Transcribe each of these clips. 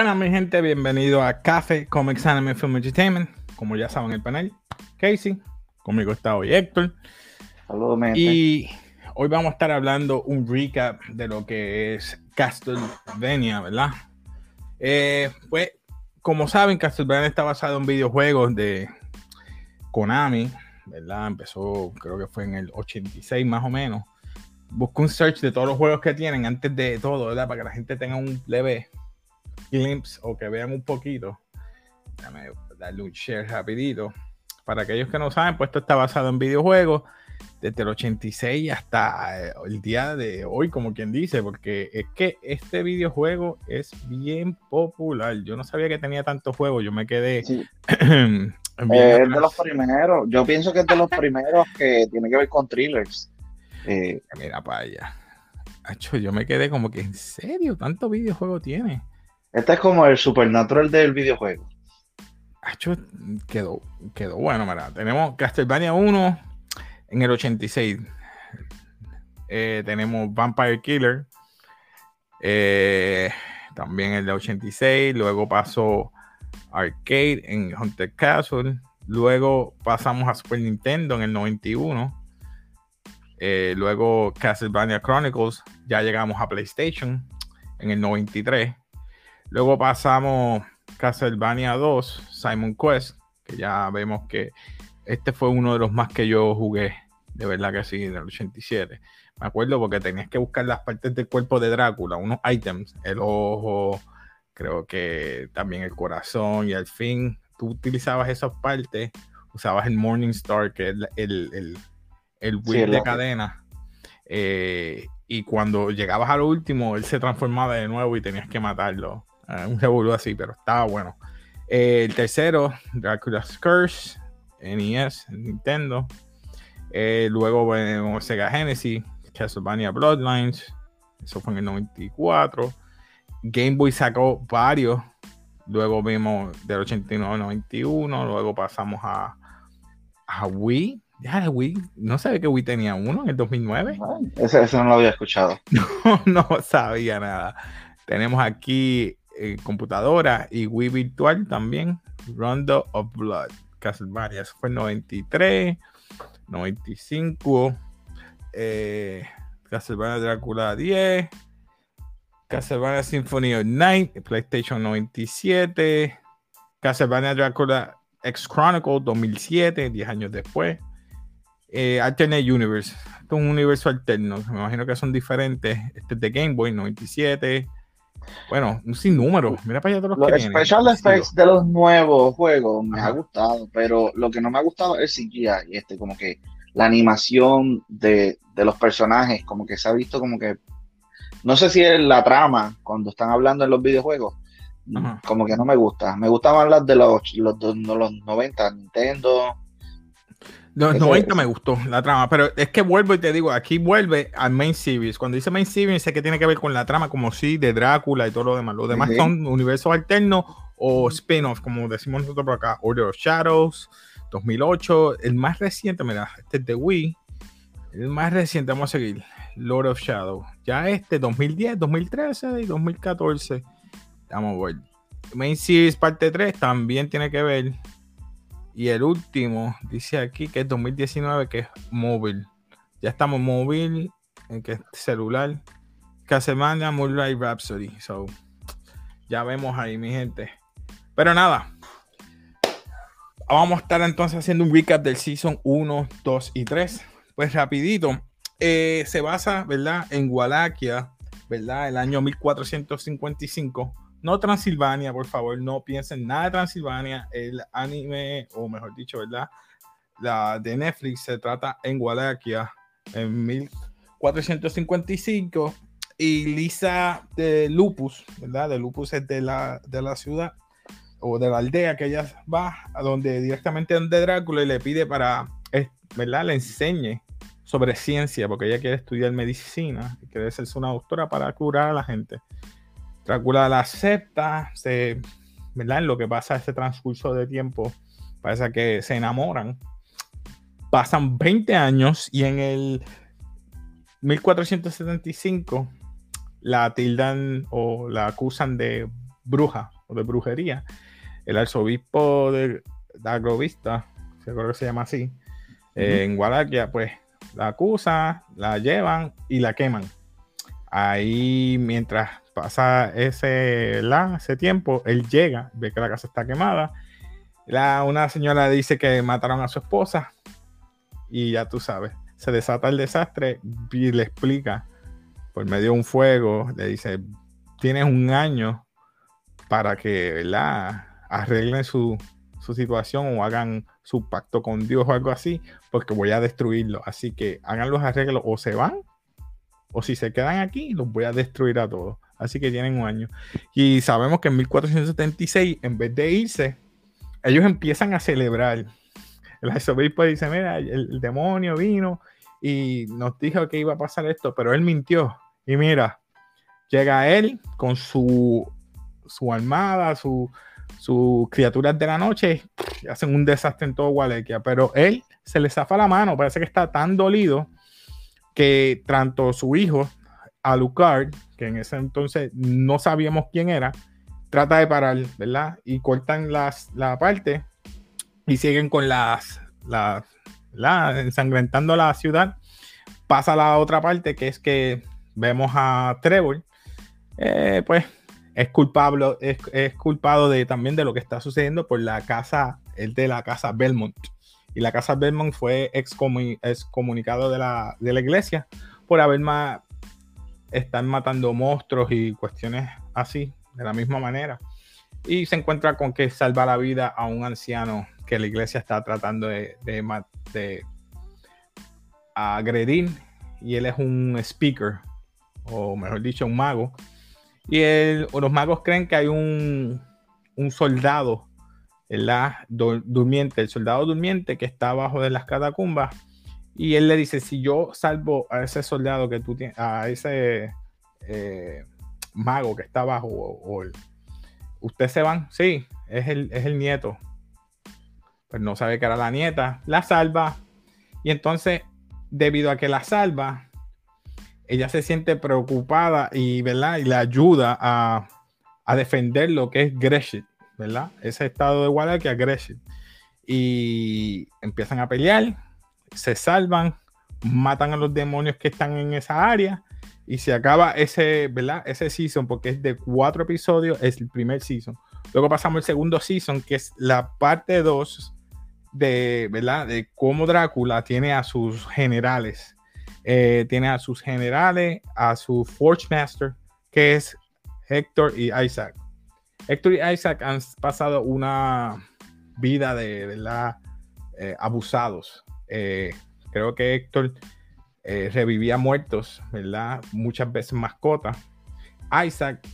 Buenas, mi gente, bienvenido a Café Comics Anime Film Entertainment. Como ya saben, el panel, Casey. Conmigo está hoy Héctor. Saludos, Y hoy vamos a estar hablando un recap de lo que es Castlevania, ¿verdad? Eh, pues, como saben, Castlevania está basado en videojuegos de Konami, ¿verdad? Empezó, creo que fue en el 86 más o menos. Busco un search de todos los juegos que tienen antes de todo, ¿verdad? Para que la gente tenga un leve glimpse o que vean un poquito. Déjame darle un share rapidito. Para aquellos que no saben, pues esto está basado en videojuegos desde el 86 hasta eh, el día de hoy, como quien dice, porque es que este videojuego es bien popular. Yo no sabía que tenía tantos juegos, yo me quedé... Eh, es de los primeros, yo pienso que es de los primeros que tiene que ver con thrillers. Eh, Mira para allá. yo me quedé como que, ¿en serio? ¿Tanto videojuego tiene? Este es como el Supernatural del videojuego. Hacho, quedó, quedó bueno, ¿verdad? Tenemos Castlevania 1 en el 86. Eh, tenemos Vampire Killer. Eh, también el de 86. Luego pasó Arcade en Hunter Castle. Luego pasamos a Super Nintendo en el 91. Eh, luego Castlevania Chronicles. Ya llegamos a PlayStation en el 93. Luego pasamos Castlevania 2, Simon Quest, que ya vemos que este fue uno de los más que yo jugué, de verdad que sí, del 87. Me acuerdo porque tenías que buscar las partes del cuerpo de Drácula, unos items, el ojo, creo que también el corazón y al fin tú utilizabas esas partes, usabas el Morning Star, que es el, el, el, de cadena. Eh, y cuando llegabas a lo último, él se transformaba de nuevo y tenías que matarlo. Ah, un revolú así, pero estaba bueno. Eh, el tercero, Dracula's Curse, NES, Nintendo. Eh, luego bueno, Sega Genesis, Castlevania Bloodlines, eso fue en el 94. Game Boy sacó varios. Luego vimos del 89 al 91. Luego pasamos a, a Wii. Ya, Wii, no sabía que Wii tenía uno en el 2009. Eso, eso no lo había escuchado. No, no sabía nada. Tenemos aquí eh, computadora y Wii virtual también. Rondo of Blood. Castlevania. Eso fue 93, 95. Eh, Castlevania Drácula 10. Castlevania Symphony of Night. PlayStation 97. Castlevania Drácula X Chronicle 2007, 10 años después. Eh, Alternate Universe. Esto es un universo alterno. Me imagino que son diferentes. Este es de Game Boy 97. Bueno, un sinnúmero. Mira para allá todos los, los special effects de los nuevos juegos me ha gustado, pero lo que no me ha gustado es CGI. Este, como que la animación de, de, los personajes, como que se ha visto como que. No sé si es la trama cuando están hablando en los videojuegos. Como que no me gusta. Me gustan más las de los, los, los, los 90, Nintendo, los 90 me gustó la trama, pero es que vuelvo y te digo, aquí vuelve al main series. Cuando dice main series, sé que tiene que ver con la trama, como si de Drácula y todo lo demás. Los demás son universos alternos o spin-offs, como decimos nosotros por acá. Order of Shadows, 2008. El más reciente, mira, este es de Wii. El más reciente, vamos a seguir. Lord of Shadows. Ya este, 2010, 2013 y 2014. Vamos a ver. Main Series parte 3 también tiene que ver y el último, dice aquí que es 2019, que es móvil. Ya estamos móvil, en que es celular. Castlevania Moonlight Rhapsody. So, ya vemos ahí, mi gente. Pero nada. Vamos a estar entonces haciendo un recap del Season 1, 2 y 3. Pues rapidito. Eh, se basa, ¿verdad? En Wallachia, ¿verdad? El año 1455 no Transilvania, por favor, no piensen nada de Transilvania. El anime, o mejor dicho, ¿verdad? La de Netflix se trata en Wallachia en 1455. Y Lisa de Lupus, ¿verdad? De Lupus es de la, de la ciudad o de la aldea que ella va, a donde directamente donde Drácula y le pide para, ¿verdad? Le enseñe sobre ciencia, porque ella quiere estudiar medicina y quiere ser una doctora para curar a la gente. Drácula la acepta, se, ¿verdad? En lo que pasa ese transcurso de tiempo, parece que se enamoran. Pasan 20 años y en el 1475 la tildan o la acusan de bruja o de brujería. El arzobispo de Agrovista, creo que se llama así, en Guadalajara, pues la acusa, la llevan y la queman. Ahí, mientras pasa ese, ese tiempo, él llega, ve que la casa está quemada. La, una señora dice que mataron a su esposa y ya tú sabes, se desata el desastre y le explica por medio de un fuego, le dice, tienes un año para que la arreglen su, su situación o hagan su pacto con Dios o algo así, porque voy a destruirlo. Así que hagan los arreglos o se van, o si se quedan aquí, los voy a destruir a todos. Así que tienen un año. Y sabemos que en 1476, en vez de irse, ellos empiezan a celebrar. El arzobispo dice, mira, el, demonio vino y nos dijo que iba a pasar esto, pero él mintió. Y mira, llega él con su, su armada, sus criaturas de la noche, hacen un desastre en todo Gualequia, pero él se le zafa la mano, parece que está tan dolido que tanto su hijo, Alucard, que en ese entonces no sabíamos quién era, trata de parar, ¿verdad? Y cortan las, la parte y siguen con las, las la, ensangrentando la ciudad. Pasa la otra parte que es que vemos a Trevor, eh, pues es culpable, es, culpado de, también de lo que está sucediendo por la casa, el de la casa Belmont. Y la casa Belmont fue excomunicado de la, de la iglesia por haber más, están matando monstruos y cuestiones así, de la misma manera. Y se encuentra con que salva la vida a un anciano que la iglesia está tratando de, de, agredir. Y él es un speaker, o mejor dicho, un mago. Y los magos creen que hay un, un soldado durmiente, el soldado durmiente que está abajo de las catacumbas y él le dice, si yo salvo a ese soldado que tú tienes, a ese eh, mago que está abajo, o, usted se van, sí, es el, es el nieto. Pues no sabe que era la nieta, la salva. Y entonces, debido a que la salva, ella se siente preocupada y, ¿verdad? y le ayuda a, a defender lo que es Gresham, ¿verdad? Ese estado de Guadalajara, Gresham. Y empiezan a pelear se salvan, matan a los demonios que están en esa área y se acaba ese, ¿verdad? Ese season, porque es de cuatro episodios, es el primer season. Luego pasamos al segundo season, que es la parte 2 de, ¿verdad? De cómo Drácula tiene a sus generales. Eh, tiene a sus generales, a su Forge Master, que es Héctor y Isaac. Héctor y Isaac han pasado una vida de. Eh, abusados. Eh, creo que Héctor eh, revivía muertos, ¿verdad? Muchas veces mascotas. Isaac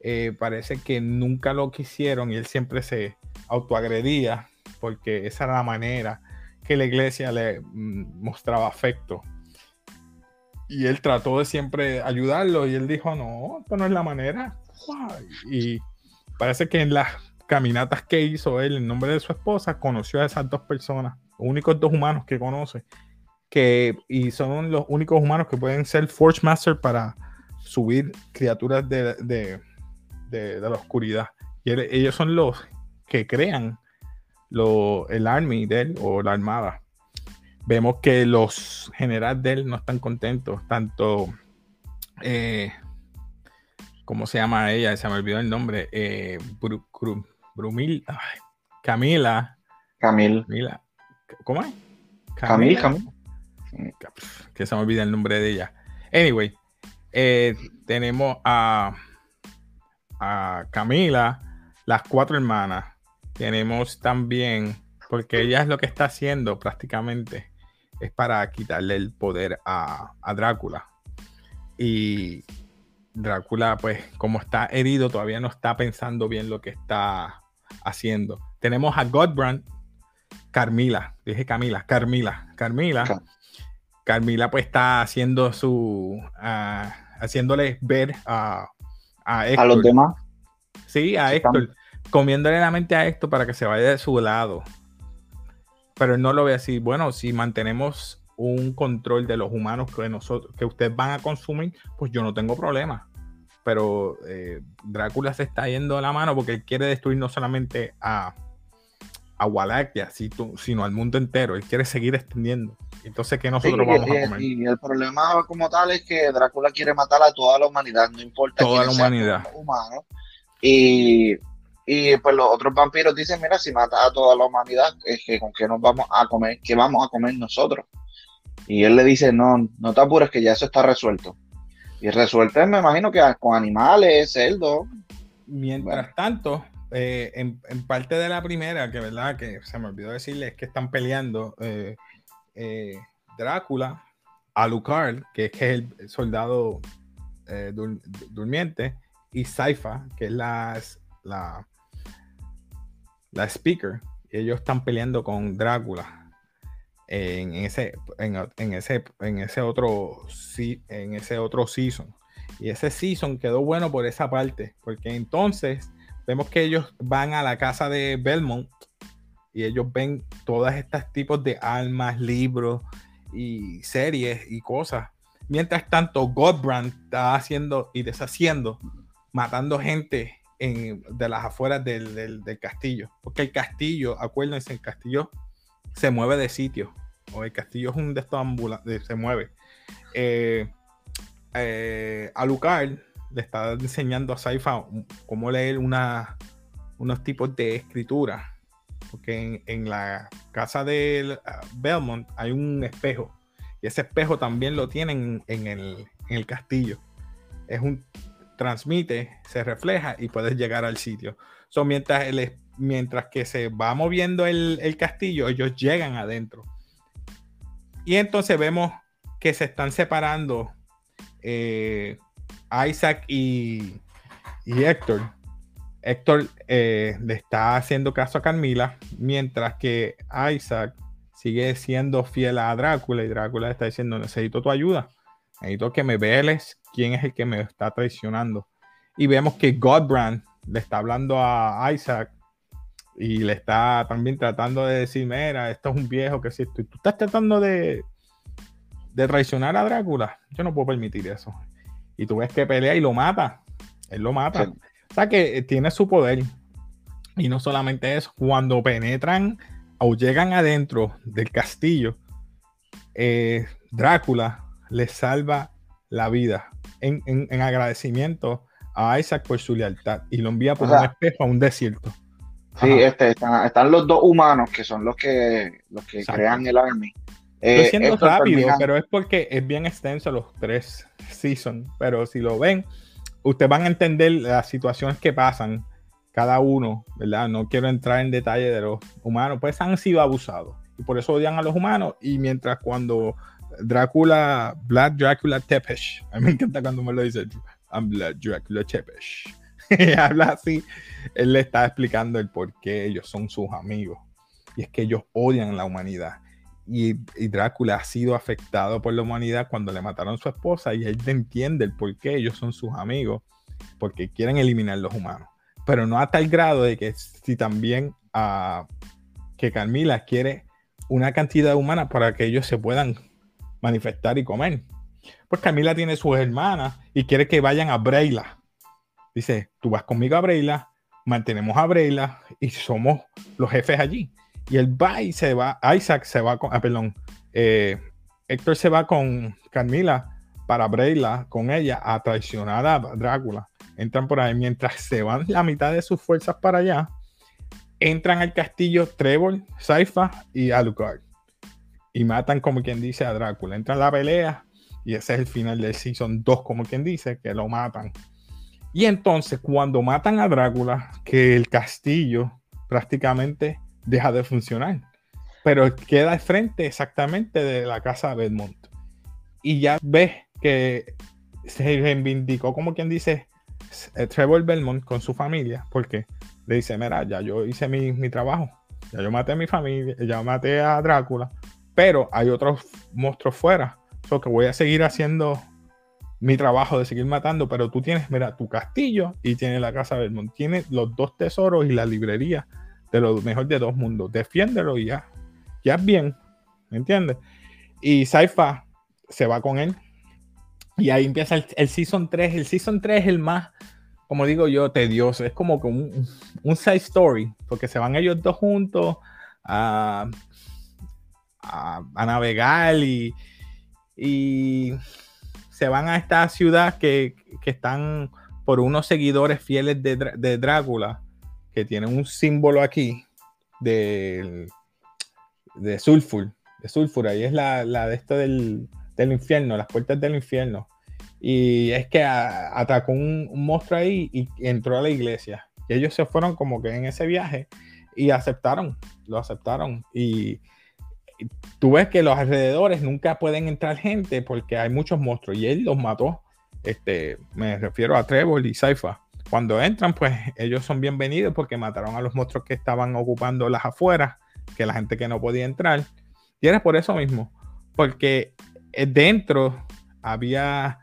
eh, parece que nunca lo quisieron y él siempre se autoagredía porque esa era la manera que la iglesia le mm, mostraba afecto. Y él trató de siempre ayudarlo y él dijo, no, esto no es la manera. Y parece que en las caminatas que hizo él en nombre de su esposa conoció a esas dos personas únicos dos humanos que conoce, que, y son los únicos humanos que pueden ser Forge Master para subir criaturas de, de, de, la oscuridad. Y ellos son los que crean lo, el army de él o la armada. Vemos que los generales de él no están contentos, tanto, eh, ¿cómo se llama ella? Se me olvidó el nombre, eh, Brumil, Camila. Camila. ¿Cómo es? Camil, Camil. Que se me olvida el nombre de ella. Anyway, eh, tenemos a, a Camila, las cuatro hermanas. Tenemos también, porque ella es lo que está haciendo prácticamente, es para quitarle el poder a, a Drácula. Y Drácula, pues, como está herido, todavía no está pensando bien lo que está haciendo. Tenemos a Godbrand, Carmila, dije Camila, Carmila, Carmila. Carmila pues está haciendo su, uh, haciéndole ver a, a, a los demás. Sí, a Héctor, comiéndole la mente a Héctor para que se vaya de su lado. Pero él no lo ve así. Bueno, si mantenemos un control de los humanos que nosotros, que ustedes van a consumir, pues yo no tengo problema. pero eh, Drácula se está yendo a la mano porque él quiere destruir no solamente a, a Wallachia, sino al mundo entero. Él quiere seguir extendiendo. Entonces, ¿qué nosotros vamos a comer? Y el problema como tal es que Drácula quiere matar a toda la humanidad, no importa toda la humanidad. humano. Y, y pues los otros vampiros dicen, mira, si mata a toda la humanidad, es que con qué nos vamos a comer, qué vamos a comer nosotros. Y él le dice, no, no te apures que ya eso está resuelto. Y resuelto me imagino que con animales, cerdos. Mientras tanto, eh, en, parte de la primera, que verdad que se me olvidó decirles que están peleando eh, eh, Drácula, Alucard, que es, el soldado durmiente, y Saifa, que es la, la, la speaker. Y ellos están peleando con Drácula en ese, en, ese, en ese otro en ese otro season. Y ese season quedó bueno por esa parte, porque entonces vemos que ellos van a la casa de Belmont y ellos ven todas estas tipos de armas, libros y series y cosas. Mientras tanto, Godbrand está haciendo y deshaciendo, matando gente en, de las afueras del, del, castillo. Porque el castillo, acuérdense, el castillo se mueve de sitio o el castillo es un de estos ambulantes, se mueve. Eh, eh, le está enseñando a Saifa cómo leer una, unos tipos de escritura. Porque en, la casa de Belmont hay un espejo. Y ese espejo también lo tienen en el, castillo. Es un transmite, se refleja y puedes llegar al sitio. So, mientras, mientras que se va moviendo el, el castillo, ellos llegan adentro. Y entonces vemos que se están separando eh, Isaac y, Héctor. Héctor eh, le está haciendo caso a Carmila, mientras que Isaac sigue siendo fiel a Drácula y Drácula está diciendo, necesito tu ayuda, necesito que me veles quién es el que me está traicionando. Y vemos que Godbrand le está hablando a Isaac y le está también tratando de decir, mira, esto es un viejo que si tú, estás tratando de, de traicionar a Drácula, yo no puedo permitir eso. Y tú ves que pelea y lo mata, él lo mata. O sea que tiene su poder. Y no solamente eso, cuando penetran o llegan adentro del castillo, eh, Drácula le salva la vida en, agradecimiento a Isaac por su lealtad y lo envía por un espejo a un desierto. Sí, este, están, los dos humanos que son los que, los que crean el army. Estoy eh, siendo rápido, pero es porque es bien extenso los tres seasons. Pero si lo ven, ustedes van a entender las situaciones que pasan cada uno, ¿verdad? No quiero entrar en detalle de los humanos, pues han sido abusados. Y por eso odian a los humanos. Y mientras cuando Drácula, Black Drácula Tepesh, a mí me encanta cuando me lo dice, I'm Black Drácula Tepesh. habla así, él le está explicando el por qué ellos son sus amigos. Y es que ellos odian la humanidad. Y, Drácula ha sido afectado por la humanidad cuando le mataron a su esposa y él entiende el por qué ellos son sus amigos, porque quieren eliminar los humanos. Pero no a tal grado de que si también a que Carmila quiere una cantidad humana para que ellos se puedan manifestar y comer. Pues Camila tiene sus hermanas y quiere que vayan a Breila Dice, tú vas conmigo a Breila, mantenemos a Breila y somos los jefes allí. Y él va y se va, Isaac se va con, ah, perdón, eh, Héctor se va con Carmila para Breila, con ella, a traicionar a Drácula. Entran por ahí, mientras se van la mitad de sus fuerzas para allá, entran al castillo Trevor, Saifa y Alucard. Y matan, como quien dice, a Drácula. Entran a la pelea y ese es el final del season 2, como quien dice, que lo matan. Y entonces, cuando matan a Drácula, que el castillo prácticamente deja de funcionar, pero queda al frente exactamente de la casa Belmont. Y ya ves que se reivindicó, como quien dice, eh, Trevor Belmont con su familia, porque le dice: Mira, ya yo hice mi, mi trabajo, ya yo maté a mi familia, ya maté a Drácula, pero hay otros monstruos fuera, so que voy a seguir haciendo mi trabajo de seguir matando, pero tú tienes, mira, tu castillo y tienes la casa Belmont. Tienes los dos tesoros y la librería de lo mejor de dos mundos. Defiéndelo y ya. Ya bien. ¿Me entiendes? Y Saifa se va con él. Y ahí empieza el, Season 3. El Season 3 es el más, como digo yo, tedioso. Es como un, un side story, porque se van ellos dos juntos a, a, navegar y, y, se van a esta ciudad que, que están por unos seguidores fieles de, de, Drácula, que tienen un símbolo aquí de, de sulfur, de sulfur, ahí es la, la de esto del, del, infierno, las puertas del infierno. Y es que atacó un, un, monstruo ahí y entró a la iglesia. Y ellos se fueron como que en ese viaje y aceptaron, lo aceptaron. Y, tú ves que los alrededores nunca pueden entrar gente porque hay muchos monstruos y él los mató. Este, me refiero a Trevor y Saifa. Cuando entran, pues ellos son bienvenidos porque mataron a los monstruos que estaban ocupando las afueras, que la gente que no podía entrar. Y era por eso mismo, porque eh, dentro había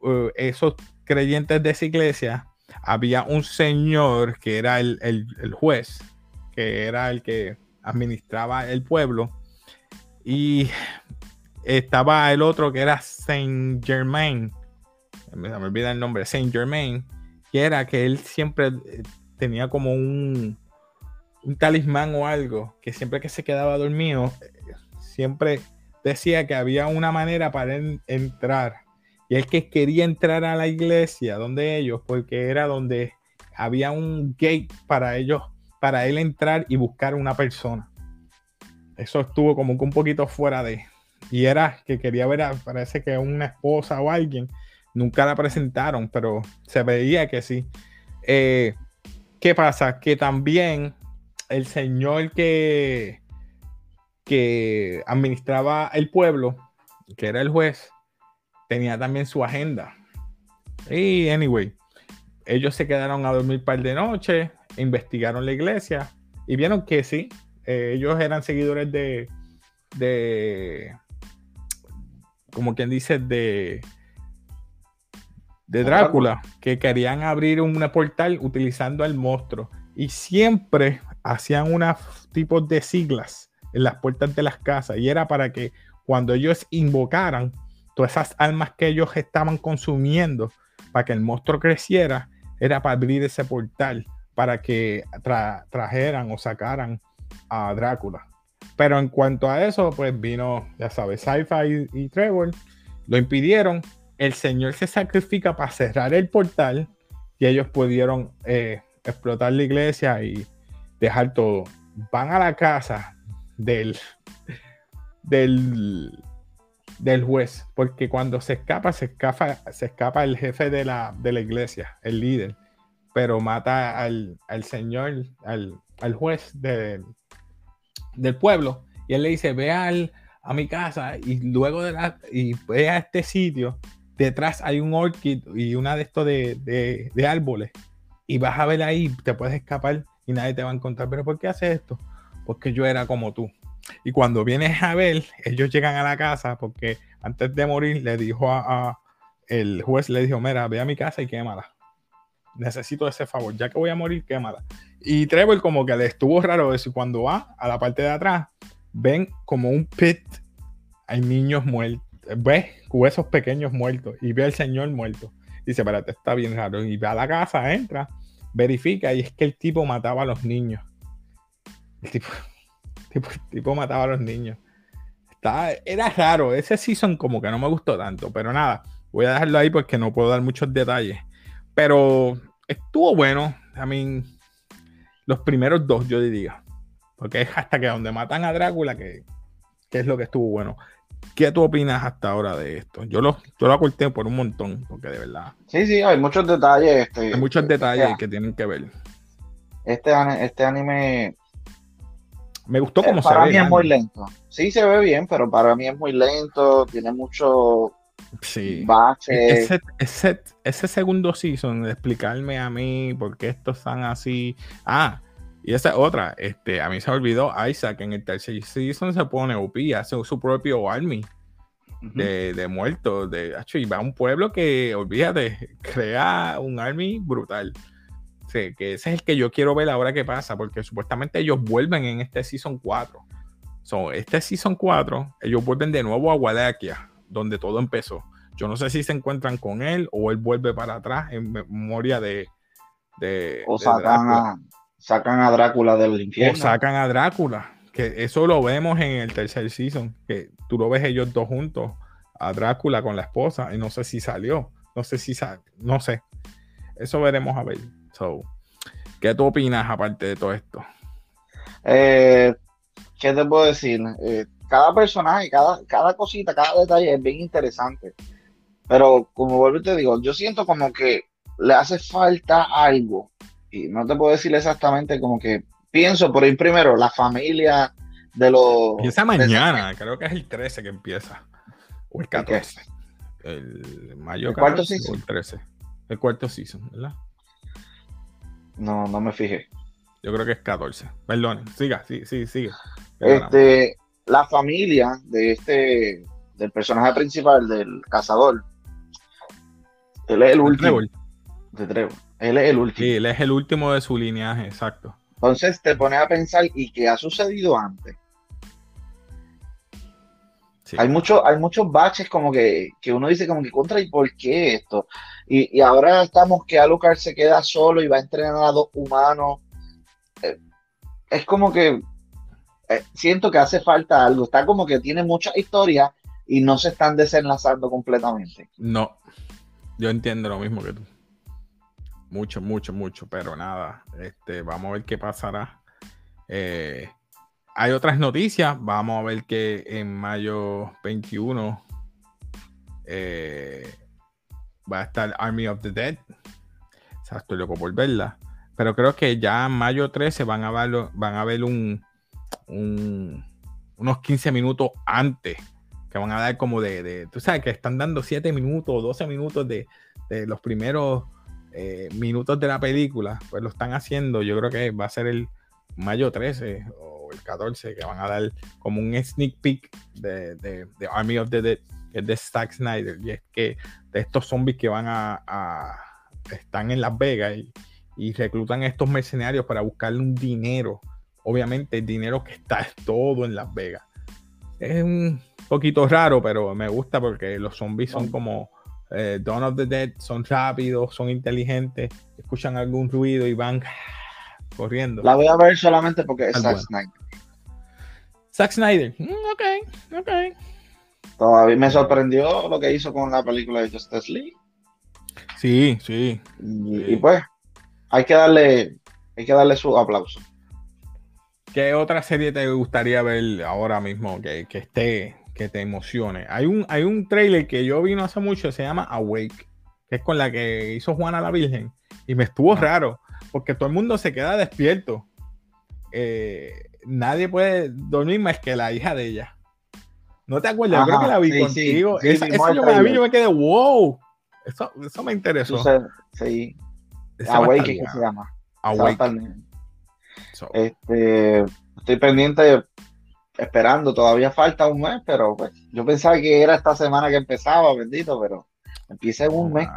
uh, esos creyentes de esa iglesia, había un señor que era el, el juez, que era el que administraba el pueblo, y estaba el otro que era Saint Germain, me, me olvida el nombre, Saint Germain, que era que él siempre eh, tenía como un, talismán o algo, que siempre que se quedaba dormido, siempre decía que había una manera para entrar. Y el que quería entrar a la iglesia, donde ellos, porque era donde había un gate para ellos para él entrar y buscar una persona. Eso estuvo como que un poquito fuera de. Y era que quería ver, a, parece que una esposa o alguien. Nunca la presentaron, pero se veía que sí. Eh, ¿Qué pasa? Que también el señor que, que administraba el pueblo, que era el juez, tenía también su agenda. Y anyway, ellos se quedaron a dormir par de noches, investigaron la iglesia y vieron que sí, eh, ellos eran seguidores de, de, como quien dice, de, de Drácula, que querían abrir un portal utilizando al monstruo y siempre hacían unos tipos de siglas en las puertas de las casas y era para que cuando ellos invocaran todas esas almas que ellos estaban consumiendo para que el monstruo creciera, era para abrir ese portal para que trajeran o sacaran a Drácula. Pero en cuanto a eso, pues vino, ya sabes, Sci-Fi y, Trevor, lo impidieron. El Señor se sacrifica para cerrar el portal y ellos pudieron eh, explotar la iglesia y dejar todo. Van a la casa del, del, juez, porque cuando se escapa, se escapa, se escapa el jefe de la, de la iglesia, el líder pero mata al, señor, al, juez del pueblo, y él le dice, ve al, a mi casa y luego de la, y ve a este sitio, detrás hay un orchid y una de estos de, árboles, y vas a ver ahí, te puedes escapar y nadie te va a encontrar, pero ¿por qué haces esto? Porque yo era como tú. Y cuando vienes a ver, ellos llegan a la casa porque antes de morir le dijo a, a el juez, le dijo, mira, ve a mi casa y quémala necesito ese favor, ya que voy a morir, quémala. Y Trevor como que le estuvo raro eso, y cuando va a la parte de atrás, ven como un pit, hay niños muertos, ve huesos pequeños muertos, y ve al señor muerto. Dice, espérate, está bien raro. Y va a la casa, entra, verifica, y es que el tipo mataba a los niños. El tipo, tipo, mataba a los niños. Está, era raro, ese season como que no me gustó tanto, pero nada, voy a dejarlo ahí porque no puedo dar muchos detalles. Pero estuvo bueno. A mí, los primeros dos, yo diría. Porque es hasta que donde matan a Drácula que, es lo que estuvo bueno. ¿Qué tú opinas hasta ahora de esto? Yo lo, yo lo acorté por un montón, porque de verdad. Sí, sí, hay muchos detalles. Este, hay muchos detalles que tienen que ver. Este, este anime. Me gustó como se ve. Para mí es muy lento. Sí, se ve bien, pero para mí es muy lento. Tiene mucho Sí. Ese, ese, segundo season de explicarme a mí por qué estos están así. Ah, y esa otra, este, a mí se me olvidó Isaac en el tercer season se pone OP, hace su propio army de, de, muertos. De, y va a un pueblo que, olvídate, crea un army brutal. Sí, que ese es el que yo quiero ver ahora que pasa, porque supuestamente ellos vuelven en este season 4. So, este season 4, ellos vuelven de nuevo a Wallachia donde todo empezó. Yo no sé si se encuentran con él o él vuelve para atrás en memoria de. de o sacan, a, sacan a Drácula del infierno. O sacan a Drácula. Que eso lo vemos en el tercer season. Que tú lo ves ellos dos juntos. A Drácula con la esposa. Y no sé si salió. No sé si sale. No sé. Eso veremos a ver. So, ¿Qué tú opinas aparte de todo esto? Eh, ¿Qué te puedo decir? Eh, cada personaje, cada, cada cosita, cada detalle es bien interesante. Pero como vuelvo y te digo, yo siento como que le hace falta algo. Y no te puedo decir exactamente como que pienso por ir primero, la familia de los... Empieza mañana, creo que es el 13 que empieza. O el 14. El mayo ¿El cuarto season? el 13. El cuarto season, ¿verdad? No, no me fijé. Yo creo que es 14. Perdón, siga, sí, sí, sigue. Este, la familia de este, del personaje principal, del cazador, él es el último. De Trevor. Él es el último. Sí, él es el último de su lineaje, exacto. Entonces te pones a pensar, ¿y qué ha sucedido antes? Hay, mucho, hay muchos baches como que, uno dice como que contra y por qué esto. Y, ahora estamos que Alucard se queda solo y va a entrenar a dos humanos. Eh, es como que eh, siento que hace falta algo. Está como que tiene mucha historia y no se están desenlazando completamente. No, yo entiendo lo mismo que tú. Mucho, mucho, mucho, pero nada. Este, vamos a ver qué pasará. Eh, hay otras noticias. Vamos a ver que en mayo 21 eh, va a estar Army of the Dead. O sea, estoy loco por verla. Pero creo que ya en mayo 13 van a ver, van a ver un, unos 15 minutos antes que van a dar como de, tú sabes que están dando 7 minutos o 12 minutos de, los primeros eh, minutos de la película, pues lo están haciendo, yo creo que va a ser el mayo 13 o el 14, que van a dar como un sneak peek de, Army of the Dead, que es de Zack Snyder, y es que de estos zombies que van a, están en Las Vegas y, y reclutan a estos mercenarios para buscarle un dinero, obviamente el dinero que está todo en Las Vegas. Es un poquito raro, pero me gusta porque los zombies son como eh, Dawn of the Dead, son rápidos, son inteligentes, escuchan algún ruido y van corriendo. La voy a ver solamente porque es Zack Snyder. Zack Snyder, mm, ok, ok. Todavía me sorprendió lo que hizo con la película de Justice League. Sí, sí. Y, pues, hay que darle, hay que darle su aplauso. ¿Qué otra serie te gustaría ver ahora mismo que, que esté que te emocione. Hay un, hay un trailer que yo vi no hace mucho, se llama Awake, que es con la que hizo Juana la Virgen. Y me estuvo raro, porque todo el mundo se queda despierto. Eh, nadie puede dormir más que la hija de ella. ¿No te acuerdas? creo que la vi contigo. esa, yo me la vi, yo me quedé, wow. Eso, eso me interesó. sí. Awake, ¿qué se llama? Awake. Este, estoy pendiente de esperando, todavía falta un mes, pero pues, yo pensaba que era esta semana que empezaba, bendito, pero empieza en un mes.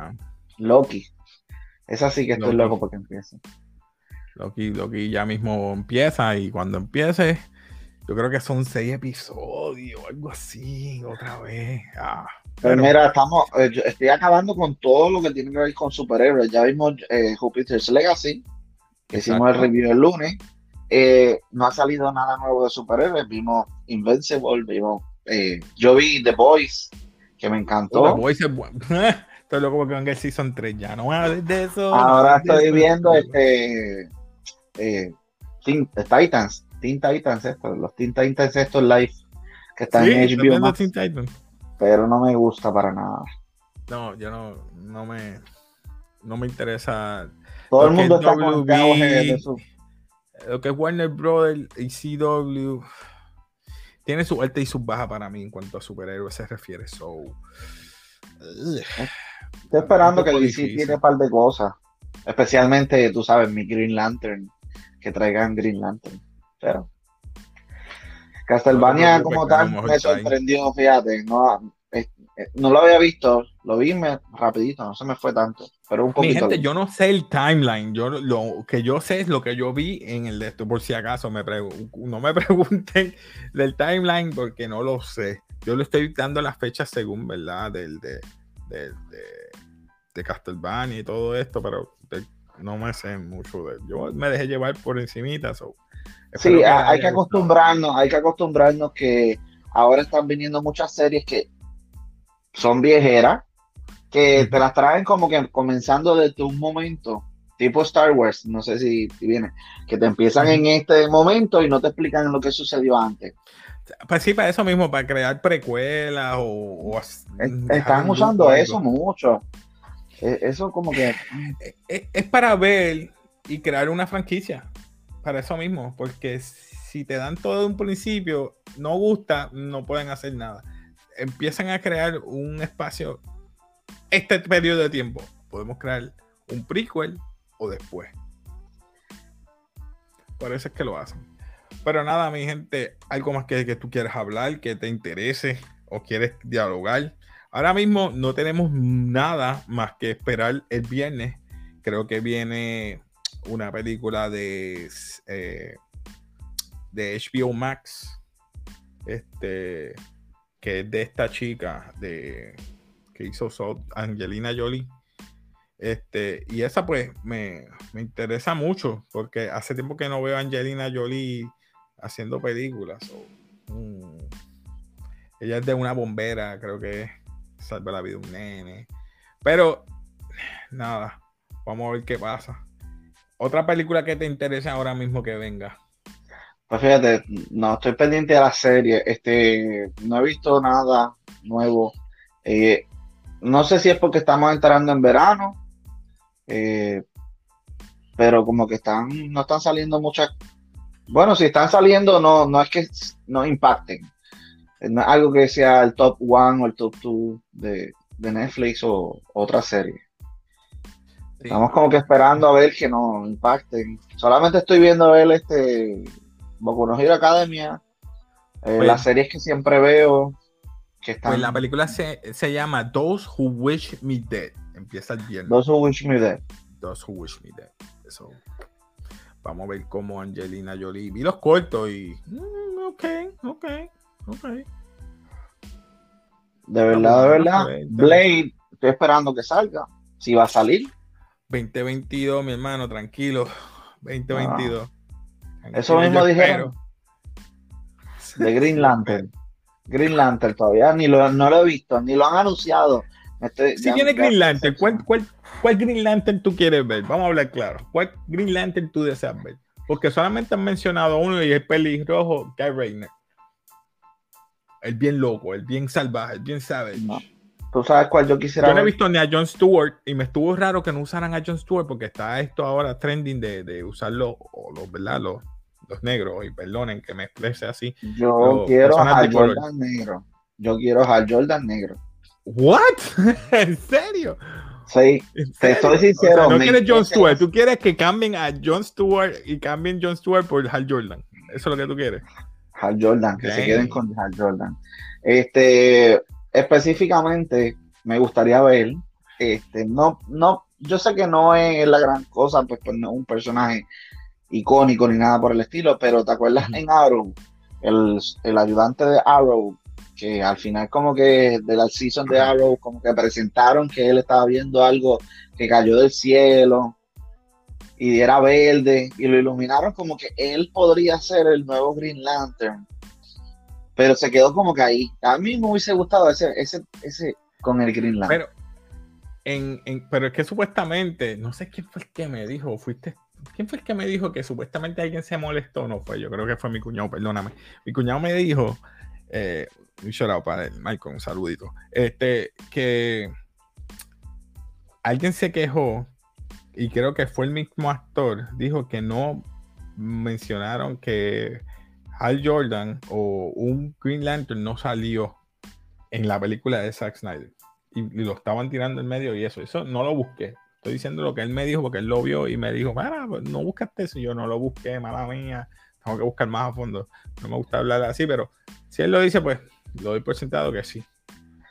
Loki. Es así que estoy loco porque empiece. Loki, Loki ya mismo empieza y cuando empiece, yo creo que son seis episodios, algo así, otra vez. Ah, pues pero... mira, estamos, eh, estoy acabando con todo lo que tiene que ver con superhéroes. Ya vimos eh, Jupiter's Legacy, que hicimos el review el lunes. Eh, no ha salido nada nuevo de superhéroes. Vimos Invincible, vimos. Eh, yo vi The Boys, que me encantó. The Boys es bueno. estoy loco porque venga el Season 3 ya. No voy a de eso. Ahora estoy viendo este. Eh, Teen, Titans. Teen Titans, esto, los Teen Titans, estos live que están en HBO. Max, pero no me gusta para nada. No, yo no, no me. No me interesa. Todo el mundo está con de su lo que es Warner Brothers y CW tiene su alta y su baja para mí en cuanto a superhéroes se refiere. So, Estoy esperando que DC tiene un par de cosas. Especialmente, tú sabes, mi Green Lantern. Que traigan Green Lantern. Pero. Castlevania como tal me sorprendió, fíjate. No, eh, no lo había visto, lo vi rapidito, no se me fue tanto, pero un poquito. Mi gente, yo no sé el timeline, yo lo que yo sé es lo que yo vi en el de esto, por si acaso me no me pregunten del timeline porque no lo sé. Yo le estoy dando las fechas según, ¿verdad? Del, de, de, de, Castlevania y todo esto, pero no me sé mucho de Yo me dejé llevar por encimita. sí, hay que acostumbrarnos, hay que acostumbrarnos que ahora están viniendo muchas series que son viejeras, que te las traen como que comenzando desde un momento, tipo Star Wars, no sé si, viene, que te empiezan en este momento y no te explican lo que sucedió antes. Pues sí, para eso mismo, para crear precuelas o... Están usando eso mucho. E, eso como que... E, e, es, para ver y crear una franquicia. Para eso mismo, porque si te dan todo de un principio, no gusta, no pueden hacer nada. Empiezan a crear un espacio, este periodo de tiempo. Podemos crear un prequel o después. Por eso es que lo hacen. Pero nada, mi gente, algo más que, que tú quieras hablar, que te interese o quieres dialogar. Ahora mismo no tenemos nada más que esperar el viernes. Creo que viene una película de, eh, de HBO Max. Este que es de esta chica de hizo Angelina Jolie. Este, y esa pues me, me, interesa mucho porque hace tiempo que no veo a Angelina Jolie haciendo películas. Mm, ella es de una bombera, creo que salva la vida un nene. Pero, nada, vamos a ver qué pasa. Otra película que te interesa ahora mismo que venga. Pues fíjate, no estoy pendiente de la serie. Este, no he visto nada nuevo. Eh, no sé si es porque estamos entrando en verano. Eh, pero como que están, no están saliendo muchas bueno, si están saliendo, no, no es que no impacten. No es algo que sea el top one o el top two de, Netflix o otra serie. Estamos como que esperando a ver que no impacten. Solamente estoy viendo ver este Boku no Hero Academia, eh, las series que siempre veo. Que están... Pues la película se, llama Those Who Wish Me Dead. Empieza el viernes. Those Who Wish Me Dead. Those Who Wish Me Dead. Eso. Vamos a ver cómo Angelina Jolie. Vi los cortos y. Mm, ok, ok, ok. De verdad, de verdad. Blade, estoy esperando que salga. Si va a salir. 2022, mi hermano, tranquilo. 2022. Eso mismo dijeron. De Green Lantern. Green Lantern todavía ni lo, no lo he visto, ni lo han anunciado. si tiene Green Lantern, ¿cuál, cuál, ¿Cuál Green Lantern tú quieres ver? Vamos a hablar claro. ¿Cuál Green Lantern tú deseas ver? Porque solamente han mencionado uno y el pelirrojo, Guy Rayner. El bien loco, el bien salvaje, el bien savage. Tú sabes cuál yo quisiera Yo no he visto ni a Jon Stewart y me estuvo raro que no usaran a Jon Stewart porque está esto ahora trending de, de usarlo, los, ¿verdad? Los, los negros, y perdonen que me exprese así. Yo quiero a Jordan negro. Yo quiero a Jordan negro. ¿What? ¿En serio? Sí, te sincero. no quieres John Stewart, tú quieres que cambien a John Stewart y cambien John Stewart por Hal Jordan. Eso es lo que tú quieres. Hal Jordan, que se queden con Hal Jordan. Este, específicamente, me gustaría ver, este, no, no, yo sé que no es la gran cosa, pues, pues no es un personaje icónico ni nada por el estilo, pero ¿te acuerdas en Arrow? El, el ayudante de Arrow que al final como que de la season de Arrow como que presentaron que él estaba viendo algo que cayó del cielo y era verde y lo iluminaron como que él podría ser el nuevo Green Lantern. Pero se quedó como que ahí. A mí me hubiese gustado ese ese ese con el Green Lantern. Pero en, pero es que supuestamente no sé quién fue el que me dijo fuiste ¿Quién fue el que me dijo que supuestamente alguien se molestó? No fue, yo creo que fue mi cuñado, perdóname. Mi cuñado me dijo, eh, un shout para el Michael, un saludito. Este, que alguien se quejó y creo que fue el mismo actor, dijo que no mencionaron que Hal Jordan o un Green Lantern no salió en la película de Zack Snyder. Y, lo estaban tirando en medio y eso. Eso no lo busqué. Estoy diciendo lo que él me dijo porque él lo vio y me dijo, pues, no buscaste eso. yo no lo busqué, mala mía. Tengo que buscar más a fondo. No me gusta hablar así, pero si él lo dice, pues lo doy por sentado que sí,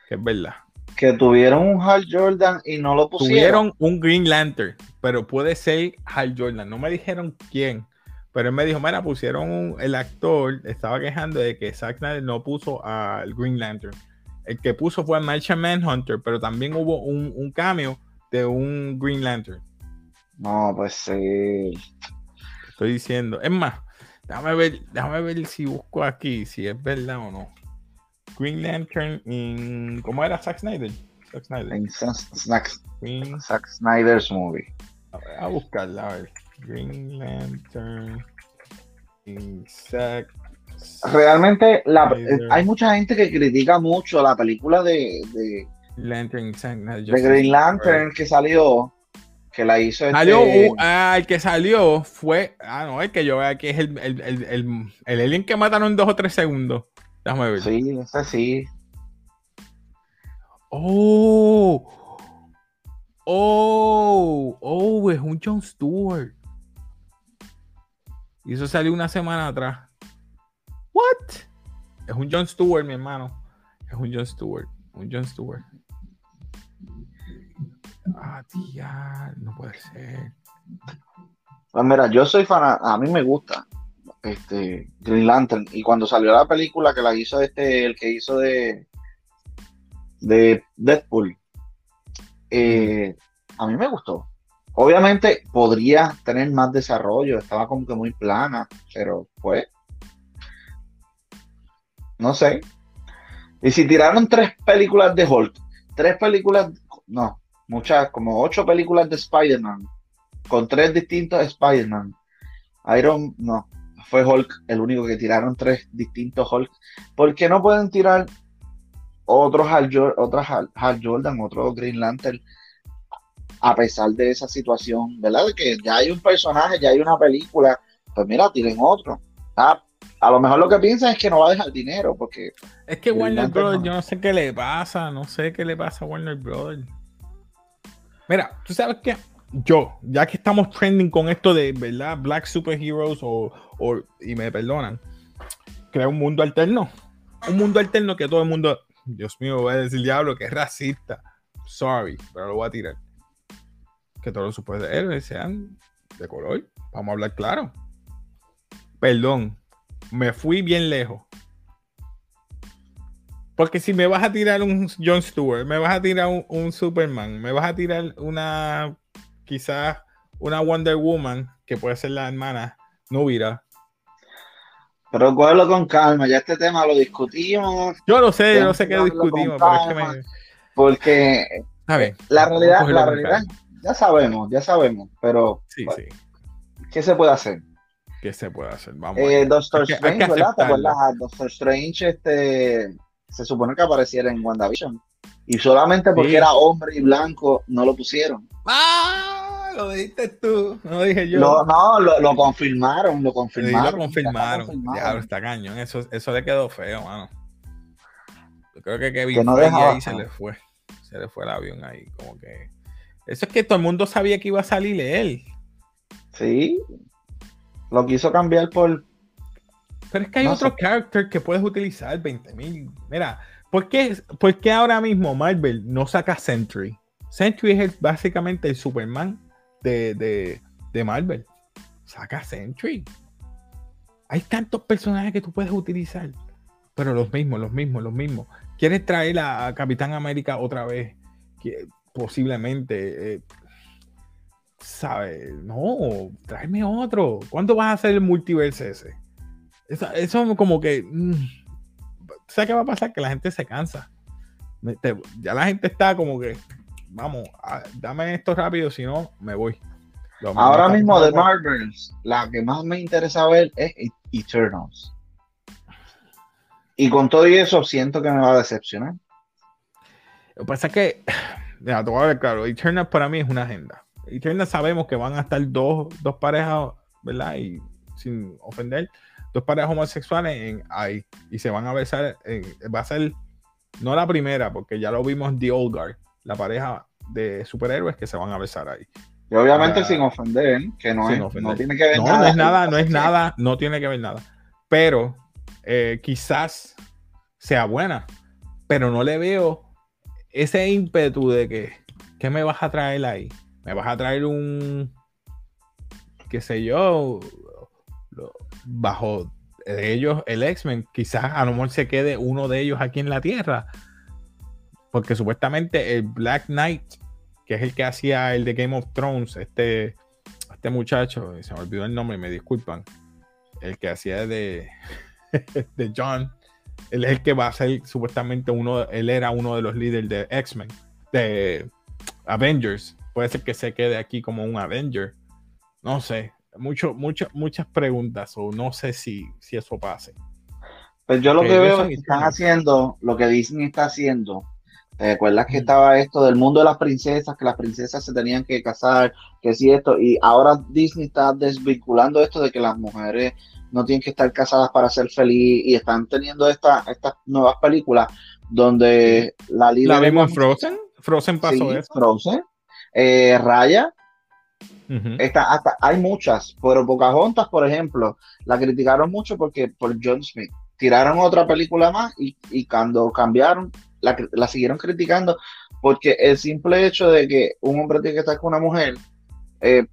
que es verdad. Que tuvieron un Hal Jordan y no lo pusieron. Tuvieron un Green Lantern, pero puede ser Hal Jordan. No me dijeron quién, pero él me dijo, mira, pusieron un, el actor, estaba quejando de que Zack Snyder no puso al Green Lantern. el que puso fue Martian Manhunter, pero también hubo un, un cameo de un Green Lantern. No, pues sí. Estoy diciendo. Es más, déjame ver, déjame ver si busco aquí si es verdad o no. Green Lantern en. ¿Cómo era Zack Snyder? Zack Snyder. En Zack, Green, Zack Snyder's movie. a, ver, a buscarla, a ver. Green Lantern en Zack. Realmente la, hay mucha gente que critica mucho la película de, de, Lantern de Green Lantern que salió, que la hizo este, Salió, uh, ah, el que salió fue. Ah, no, el que yo veo aquí es el, el, el, el, el alien que mataron en dos o tres segundos. Déjame ver. Sí, ese sí. Oh, oh, oh, es un John Stewart. Y eso salió una semana atrás. What? Es un John Stewart, mi hermano. Es un John Stewart. Un John Stewart. Ah, tía, no puede ser. Pues mira, yo soy fan, a mí me gusta este Green Lantern y cuando salió la película que la hizo este, el que hizo de de Deadpool, eh, a mí me gustó. Obviamente podría tener más desarrollo, estaba como que muy plana, pero pues no sé. Y si tiraron tres películas de Hulk, tres películas, no, muchas, como ocho películas de Spider-Man, con tres distintos Spider-Man. Iron, no, fue Hulk el único que tiraron tres distintos Hulk. ¿Por qué no pueden tirar otros Hal, otras Hal, Hal Jordan, otro Green Lantern? A pesar de esa situación, ¿verdad? De que ya hay un personaje, ya hay una película, pues mira, tiren otro. Ah, a lo mejor lo que piensan es que no va a dejar dinero, porque Es que Warner Brothers, no. yo no sé qué le pasa, no sé qué le pasa a Warner Brothers. Mira, tú sabes que yo, ya que estamos trending con esto de, ¿verdad? Black Superheroes o, o- y me perdonan, crea un mundo alterno. Un mundo alterno que todo el mundo, Dios mío, voy a decir diablo, que es racista. Sorry, pero lo voy a tirar. Que todos los superhéroes sean de color. Vamos a hablar claro. Perdón, me fui bien lejos. Porque si me vas a tirar un John Stewart, me vas a tirar un, un Superman, me vas a tirar una, quizás una Wonder Woman, que puede ser la hermana Nubira. Pero cógelo con calma, ya este tema lo discutimos, Yo lo sé, yo no sé qué discutimos, pero es que me. porque Está bien. la a realidad, la realidad, ya sabemos, ya sabemos, pero Sí, pues, sí. ¿qué se puede hacer? ¿Qué se puede hacer? Vamos. Eh. Doctor Strange, ¿verdad? ¿Te acuerdas? Doctor Strange, este, se supone que apareciera en WandaVision. Y solamente porque Sí. era hombre y blanco, no lo pusieron. ¡Ah! Lo dijiste tú, no lo dije yo. Lo- no, lo, lo confirmaron, lo Sí, confirmaron. lo confirmaron. Está confirmado. Diablo, está cañón. Eso, eso le quedó feo, mano. Yo creo que Kevin Que no Feige deja ahí se le fue. Se le fue el avión ahí. Como que. Eso es que todo el mundo sabía que iba a salir él. Sí. Lo quiso cambiar por. Pero es que hay No otro character que puedes utilizar 20.000. Mira, ¿por qué, por qué ahora mismo Marvel no saca Sentry? Sentry es el- básicamente el Superman de, de, de Marvel. Saca Sentry. Hay tantos personajes que tú puedes utilizar. Pero los mismos, los mismos, los mismos. ¿Quieres traer a, a Capitán América otra vez? Que, posiblemente. eh, ¿Sabes? No, tráeme otro. ¿Cuándo vas a hacer el multiverso ese? Eso, eso como que. mm, ¿Sabes qué va a pasar? Que la gente se cansa. Te- ya la gente está como que. Vamos, a- dame esto rápido, si no, me voy. Lo Ahora mismo de. Marvels, la que más me interesa ver es Eternals. Y con todo y eso, siento que me va a decepcionar. Lo que pasa es que, mira, te voy a ver claro, Eternal para mí es una agenda. Eternal sabemos que van a estar dos, dos parejas, ¿verdad? Y sin ofender, dos parejas homosexuales en ahí. Y se van a besar, en- va a ser, no la primera, porque ya lo vimos en The Old Guard, la pareja de superhéroes que se van a besar ahí. Y obviamente Ah, sin ofender, que no, es, ofender. no tiene que ver No, nada. no es nada, no es nada, no tiene que ver nada. Pero eh, quizás sea buena, pero no le veo ese ímpetu de que, ¿qué me vas a traer ahí? Me vas a traer un, qué sé yo, lo- bajo ellos el X-Men, quizás a lo mejor se quede uno de ellos aquí en la Tierra, Porque supuestamente el Black Knight, que es el que hacía el de Game of Thrones, este, este muchacho, se me olvidó el nombre, me disculpan, el que hacía de, de John, él es el que va a ser supuestamente uno, él era uno de los líderes de X-Men, de Avengers. Puede ser que se quede aquí como un Avenger. No sé, mucho, mucho, muchas preguntas o no sé si, si eso pase. Pues yo lo que veo es que están haciendo, lo que Disney está haciendo. ¿Te acuerdas que estaba esto del mundo de las princesas, que las princesas se tenían que casar, que si esto, y ahora Disney está desvinculando esto de que las mujeres no tienen que estar casadas para ser feliz y están teniendo esta, estas nuevas películas donde la ¿La vimos en Frozen? Frozen pasó eso. Frozen. Eh, Raya, hasta, hay muchas, pero Pocahontas, por ejemplo, la criticaron mucho porque por John Smith. Tiraron otra película más y, cuando cambiaron, la, siguieron criticando porque el simple hecho de que un hombre tiene que estar con una mujer eh,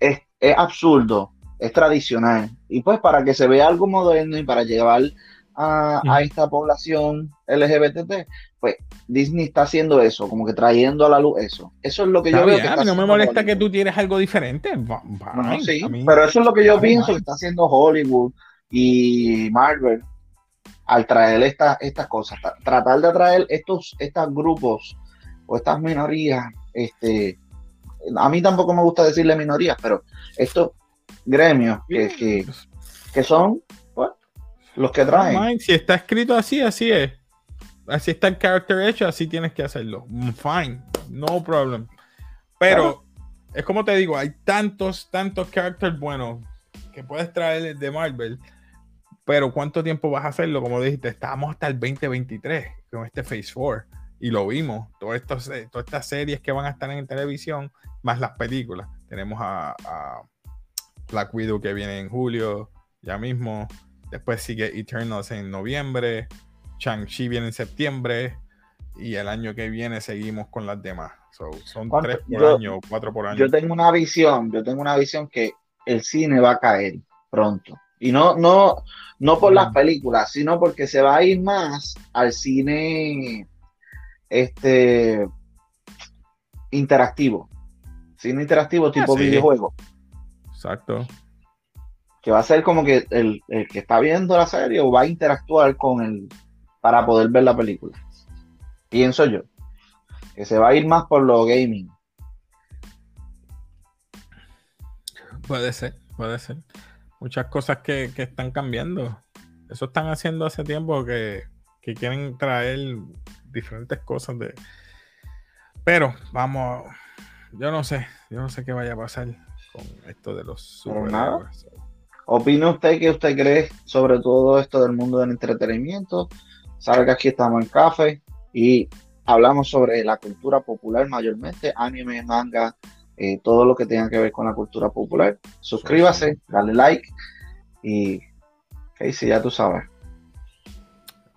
es, absurdo, es tradicional. Y pues para que se vea algo moderno y para llevar a, a esta población LGBT, pues Disney está haciendo eso, como que trayendo a la luz eso. Eso es lo que yo veo. a mí no me molesta que tú tienes algo diferente. sí, pero eso es lo que yo pienso que está haciendo Hollywood y Marvel al traer estas cosas. Tratar de atraer estos, estos grupos o estas minorías. Este, a mí tampoco me gusta decirle minorías, pero estos gremios que, que, son pues, los que traen. Si está escrito así, así es así está el character hecho, así tienes que hacerlo. Mm, fine, no problem. Pero es como te digo, hay tantos, tantos characters buenos que puedes traer de Marvel. Pero ¿cuánto tiempo vas a hacerlo? Como dijiste, estamos hasta el 2023 con este Phase 4 y lo vimos. Todo todas estas series que van a estar en televisión, más las películas. Tenemos a, a Black Widow que viene en julio, ya mismo. Después sigue Eternals en noviembre. Shang-Chi viene en septiembre y el año que viene seguimos con las demás. son tres por año, cuatro por año. Yo tengo una visión, yo tengo una visión que el cine va a caer pronto. Y no, no, no por las películas, sino porque se va a ir más al cine este interactivo. Cine interactivo ah, tipo videojuego. Exacto. Que va a ser como que el, el, que está viendo la serie o va a interactuar con el, para poder ver la película. Pienso yo. Que se va a ir más por lo gaming. Puede ser, puede ser. Muchas cosas que, están cambiando. Eso están haciendo hace tiempo que, quieren traer diferentes cosas de. Pero vamos, yo no sé, yo no sé qué vaya a pasar con esto de los superhéroes. ¿Opina usted que usted cree sobre todo esto del mundo del entretenimiento? Sabe que aquí estamos en café y hablamos sobre la cultura popular mayormente, anime, manga, eh, todo lo que tenga que ver con la cultura popular. Suscríbase, dale like y Casey, ya tú sabes.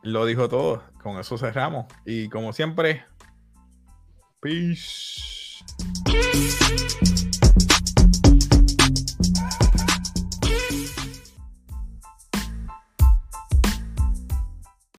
Lo dijo todo, con eso cerramos. Y como siempre, peace.